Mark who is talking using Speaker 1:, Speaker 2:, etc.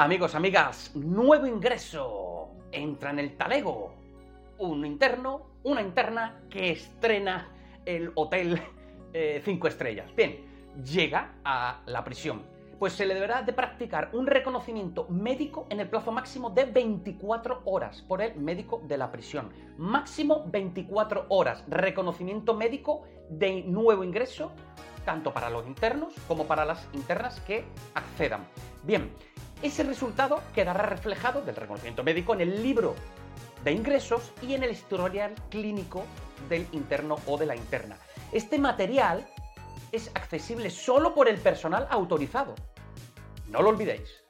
Speaker 1: Amigos, amigas, nuevo ingreso. Entra en el talego. Un interno, una interna que estrena el hotel 5 eh, estrellas. Bien, llega a la prisión. Pues se le deberá de practicar un reconocimiento médico en el plazo máximo de 24 horas por el médico de la prisión. Máximo 24 horas. Reconocimiento médico de nuevo ingreso, tanto para los internos como para las internas que accedan. Bien, ese resultado quedará reflejado del reconocimiento médico en el libro de ingresos y en el historial clínico del interno o de la interna. Este material es accesible solo por el personal autorizado. No lo olvidéis.